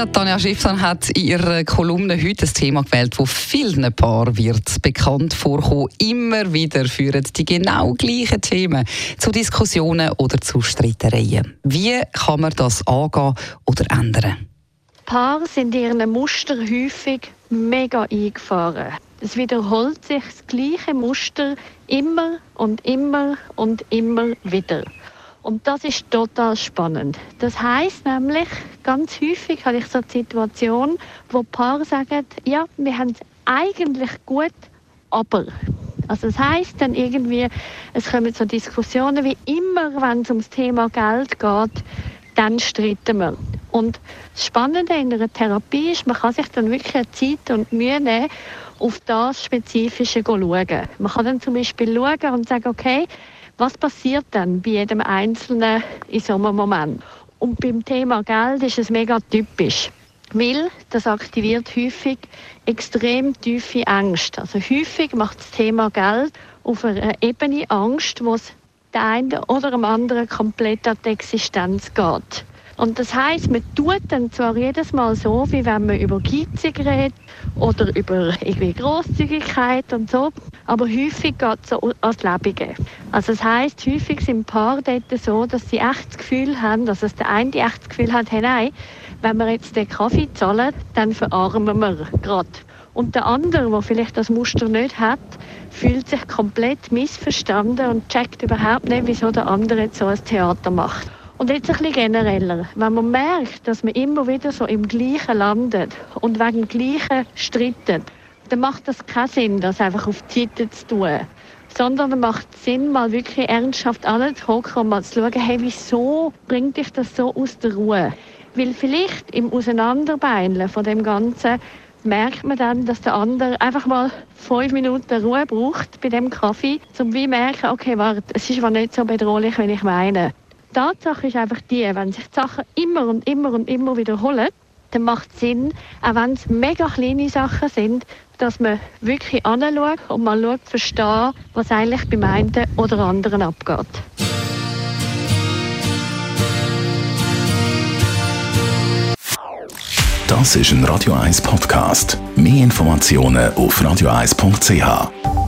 Ja, Tanja Schifftan hat in ihrer Kolumne heute ein Thema gewählt, das vielen Paaren wird bekannt vorkommen. Immer wieder führen die genau gleichen Themen zu Diskussionen oder zu Streitereien. Wie kann man das angehen oder ändern? Paare sind in ihren Muster häufig mega eingefahren. Es wiederholt sich das gleiche Muster immer und immer und immer wieder. Und das ist total spannend. Das heißt nämlich, ganz häufig habe ich so die Situation, wo Paare sagen, ja, wir haben es eigentlich gut, aber. Also das heißt dann irgendwie, es kommen so Diskussionen wie immer, wenn es ums Thema Geld geht, dann streiten wir. Und das Spannende in einer Therapie ist, man kann sich dann wirklich Zeit und Mühe nehmen, auf das Spezifische schauen. Man kann dann zum Beispiel schauen und sagen, okay, was passiert dann bei jedem Einzelnen in so einem Moment? Und beim Thema Geld ist es mega typisch. Weil das aktiviert häufig extrem tiefe Ängste. Also häufig macht das Thema Geld auf einer Ebene Angst, wo es der einen oder dem anderen komplett an die Existenz geht. Und das heißt, man tut dann zwar jedes Mal so, wie wenn man über Geizig redet oder über irgendwie Großzügigkeit und so, aber häufig geht es so ans Lebige. Also das heißt, häufig sind Paare dort so, dass sie echt das Gefühl haben, dass es der eine echt das Gefühl hat, hey, nein, wenn wir jetzt den Kaffee zahlen, dann verarmen wir gerade. Und der andere, der vielleicht das Muster nicht hat, fühlt sich komplett missverstanden und checkt überhaupt nicht, wieso der andere jetzt so ein Theater macht. Und jetzt ein bisschen genereller. Wenn man merkt, dass man immer wieder so im Gleichen landet und wegen dem Gleichen streitet, dann macht das keinen Sinn, das einfach auf die Seite zu tun. Sondern es macht Sinn, mal wirklich ernsthaft anzuhocken und mal zu schauen, hey, wieso bringt dich das so aus der Ruhe? Weil vielleicht im Auseinanderbeinlen von dem Ganzen merkt man dann, dass der andere einfach mal fünf Minuten Ruhe braucht bei dem Kaffee, um wie merken, okay, warte, es ist aber nicht so bedrohlich, wenn ich meine. Tatsache ist einfach die, wenn sich die Sachen immer und immer und immer wiederholen, dann macht es Sinn, auch wenn es mega kleine Sachen sind, dass man wirklich anschaut und mal schaut, versteht, was eigentlich beim einen oder anderen abgeht. Das ist ein Radio 1 Podcast. Mehr Informationen auf radio1.ch.